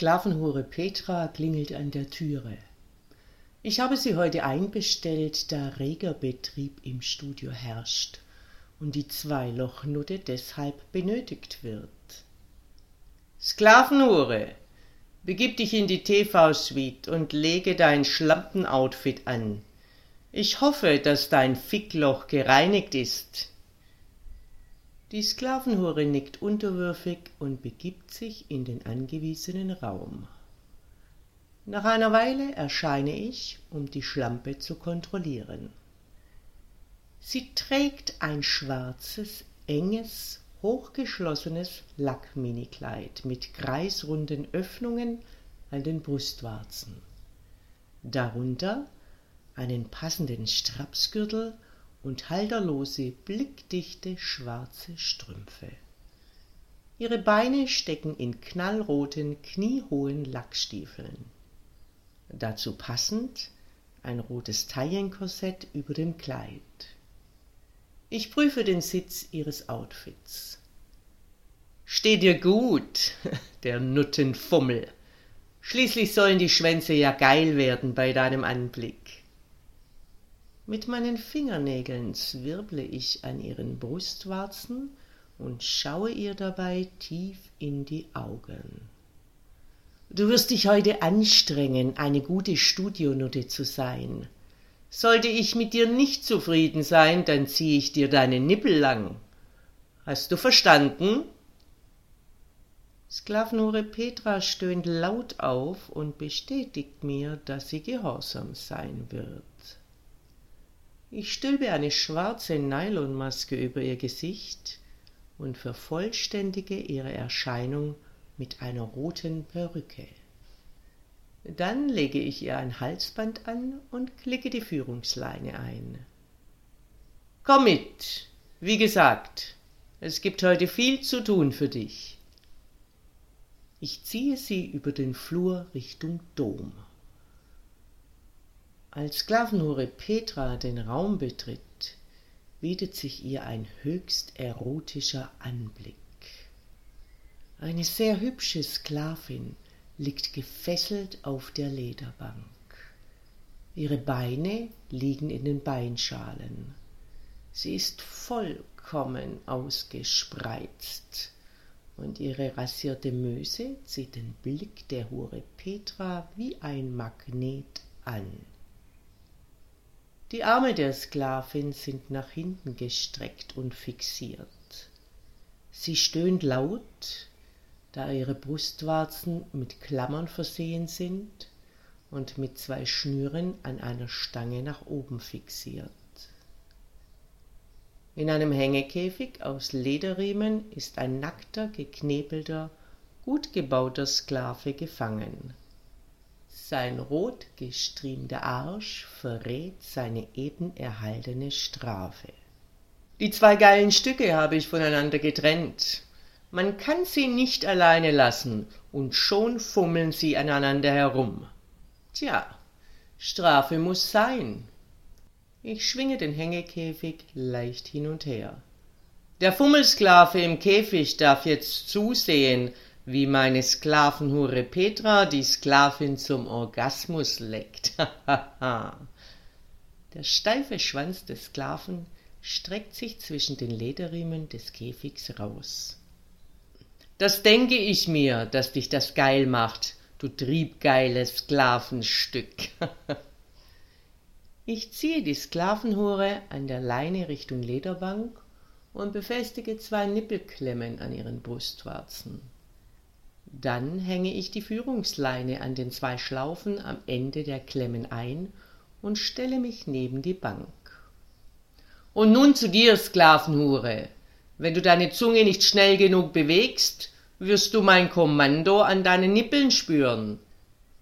Sklavenhure Petra klingelt an der Türe. Ich habe sie heute einbestellt, da reger Betrieb im Studio herrscht und die Zweilochnutte deshalb benötigt wird. Sklavenhure, begib dich in die TV-Suite und lege dein Schlampen-Outfit an. Ich hoffe, dass dein Fickloch gereinigt ist. Die Sklavenhure nickt unterwürfig und begibt sich in den angewiesenen Raum. Nach einer Weile erscheine ich, um die Schlampe zu kontrollieren. Sie trägt ein schwarzes, enges, hochgeschlossenes Lackminikleid mit kreisrunden Öffnungen an den Brustwarzen. Darunter einen passenden Strapsgürtel und halterlose, blickdichte schwarze Strümpfe. Ihre Beine stecken in knallroten, kniehohen Lackstiefeln. Dazu passend ein rotes Taillenkorsett über dem Kleid. Ich prüfe den Sitz ihres Outfits. Steht dir gut, der Nuttenfummel. Schließlich sollen die Schwänze ja geil werden bei deinem Anblick. Mit meinen Fingernägeln zwirble ich an ihren Brustwarzen und schaue ihr dabei tief in die Augen. Du wirst dich heute anstrengen, eine gute Studionutte zu sein. Sollte ich mit dir nicht zufrieden sein, dann ziehe ich dir deine Nippel lang. Hast du verstanden? Sklavenhure Petra stöhnt laut auf und bestätigt mir, dass sie gehorsam sein wird. Ich stülpe eine schwarze Nylonmaske über ihr Gesicht und vervollständige ihre Erscheinung mit einer roten Perücke. Dann lege ich ihr ein Halsband an und klicke die Führungsleine ein. Komm mit, wie gesagt, es gibt heute viel zu tun für dich. Ich ziehe sie über den Flur Richtung Dom. Als Sklavenhure Petra den Raum betritt, bietet sich ihr ein höchst erotischer Anblick. Eine sehr hübsche Sklavin liegt gefesselt auf der Lederbank. Ihre Beine liegen in den Beinschalen. Sie ist vollkommen ausgespreizt, und ihre rasierte Möse zieht den Blick der Hure Petra wie ein Magnet an. Die Arme der Sklavin sind nach hinten gestreckt und fixiert. Sie stöhnt laut, da ihre Brustwarzen mit Klammern versehen sind und mit zwei Schnüren an einer Stange nach oben fixiert. In einem Hängekäfig aus Lederriemen ist ein nackter, geknebelter, gut gebauter Sklave gefangen. Sein rot gestriemter Arsch verrät seine eben erhaltene Strafe. Die zwei geilen Stücke habe ich voneinander getrennt. Man kann sie nicht alleine lassen, und schon fummeln sie aneinander herum. Tja, Strafe muss sein. Ich schwinge den Hängekäfig leicht hin und her. Der Fummelsklave im Käfig darf jetzt zusehen, wie meine Sklavenhure Petra die Sklavin zum Orgasmus leckt. Der steife Schwanz des Sklaven streckt sich zwischen den Lederriemen des Käfigs raus. Das denke ich mir, dass dich das geil macht, du triebgeiles Sklavenstück. ich ziehe die Sklavenhure an der Leine Richtung Lederbank und befestige zwei Nippelklemmen an ihren Brustwarzen. Dann hänge ich die Führungsleine an den zwei Schlaufen am Ende der Klemmen ein und stelle mich neben die Bank. Und nun zu dir, Sklavenhure. Wenn du deine Zunge nicht schnell genug bewegst, wirst du mein Kommando an deinen Nippeln spüren.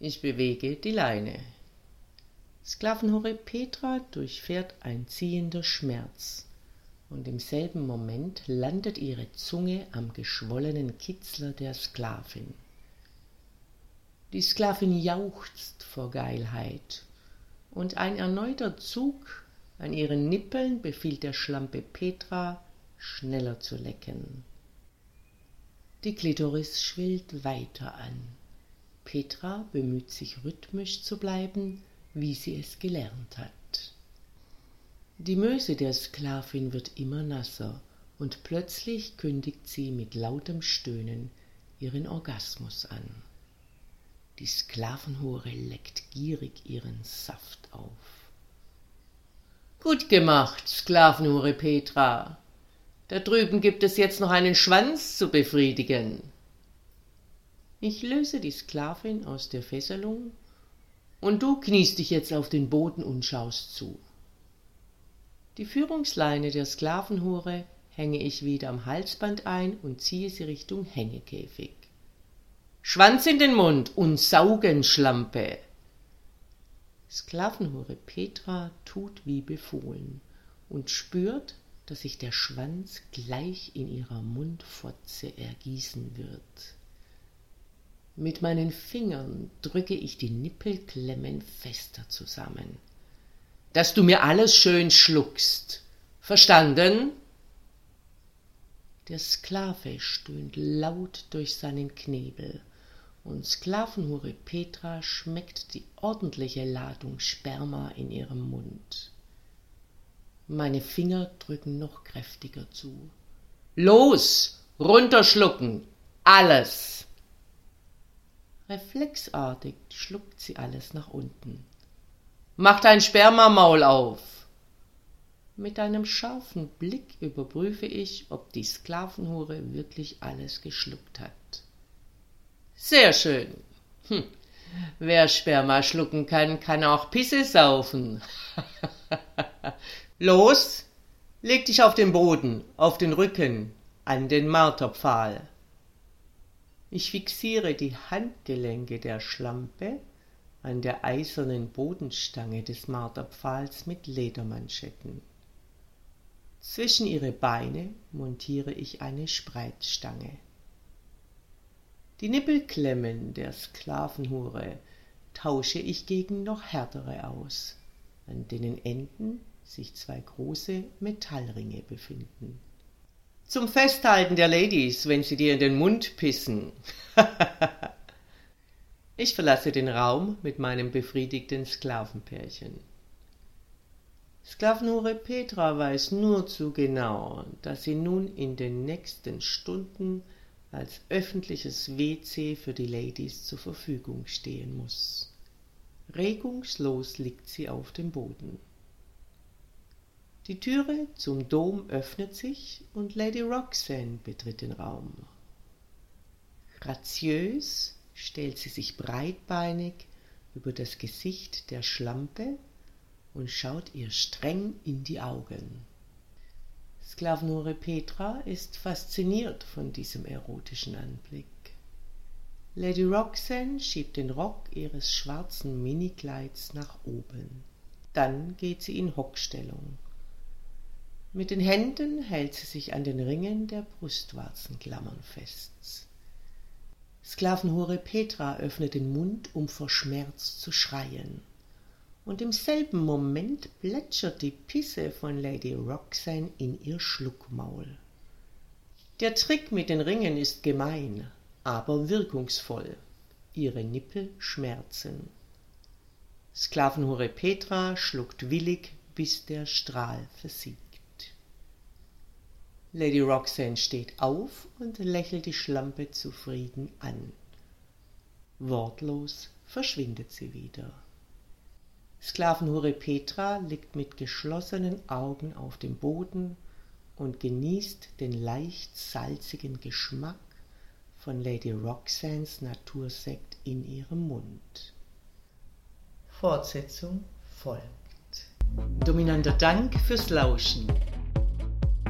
Ich bewege die Leine. Sklavenhure Petra durchfährt ein ziehender Schmerz, und im selben Moment landet ihre Zunge am geschwollenen Kitzler der Sklavin. Die Sklavin jauchzt vor Geilheit, und ein erneuter Zug an ihren Nippeln befiehlt der Schlampe Petra, schneller zu lecken. Die Klitoris schwillt weiter an. Petra bemüht sich rhythmisch zu bleiben, wie sie es gelernt hat. Die Möse der Sklavin wird immer nasser, und plötzlich kündigt sie mit lautem Stöhnen ihren Orgasmus an. Die Sklavenhure leckt gierig ihren Saft auf. Gut gemacht, Sklavenhure Petra. Da drüben gibt es jetzt noch einen Schwanz zu befriedigen. Ich löse die Sklavin aus der Fesselung und du kniest dich jetzt auf den Boden und schaust zu. Die Führungsleine der Sklavenhure hänge ich wieder am Halsband ein und ziehe sie Richtung Hängekäfig. Schwanz in den Mund und saugen, Schlampe! Sklavenhure Petra tut wie befohlen und spürt, dass sich der Schwanz gleich in ihrer Mundfotze ergießen wird. Mit meinen Fingern drücke ich die Nippelklemmen fester zusammen. Dass du mir alles schön schluckst. Verstanden? Der Sklave stöhnt laut durch seinen Knebel, und Sklavenhure Petra schmeckt die ordentliche Ladung Sperma in ihrem Mund. Meine Finger drücken noch kräftiger zu. Los, runterschlucken, alles! Reflexartig schluckt sie alles nach unten. Mach dein Spermamaul auf! Mit einem scharfen Blick überprüfe ich, ob die Sklavenhure wirklich alles geschluckt hat. Sehr schön. Hm. Wer Sperma schlucken kann, kann auch Pisse saufen. Los, leg dich auf den Boden, auf den Rücken, an den Marterpfahl. Ich fixiere die Handgelenke der Schlampe an der eisernen Bodenstange des Marterpfahls mit Ledermanschetten. Zwischen ihre Beine montiere ich eine Spreizstange. Die Nippelklemmen der Sklavenhure tausche ich gegen noch härtere aus, an denen Enden sich zwei große Metallringe befinden. Zum Festhalten der Ladies, wenn sie dir in den Mund pissen. ich verlasse den Raum mit meinem befriedigten Sklavenpärchen. Sklavenhure Petra weiß nur zu genau, dass sie nun in den nächsten Stunden als öffentliches WC für die Ladies zur Verfügung stehen muss. Regungslos liegt sie auf dem Boden. Die Türe zum Dom öffnet sich und Lady Roxanne betritt den Raum. Graziös stellt sie sich breitbeinig über das Gesicht der Schlampe und schaut ihr streng in die Augen. Sklavenhure Petra ist fasziniert von diesem erotischen Anblick. Lady Roxanne schiebt den Rock ihres schwarzen Minikleids nach oben. Dann geht sie in Hockstellung. Mit den Händen hält sie sich an den Ringen der Brustwarzenklammern fest. Sklavenhure Petra öffnet den Mund, um vor Schmerz zu schreien. Und im selben Moment plätschert die Pisse von Lady Roxanne in ihr Schluckmaul. Der Trick mit den Ringen ist gemein, aber wirkungsvoll. Ihre Nippel schmerzen. Sklavenhure Petra schluckt willig, bis der Strahl versiegt. Lady Roxanne steht auf und lächelt die Schlampe zufrieden an. Wortlos verschwindet sie wieder. Sklavenhure Petra liegt mit geschlossenen Augen auf dem Boden und genießt den leicht salzigen Geschmack von Lady Roxans Natursekt in ihrem Mund. Fortsetzung folgt. Dominanter Dank fürs Lauschen.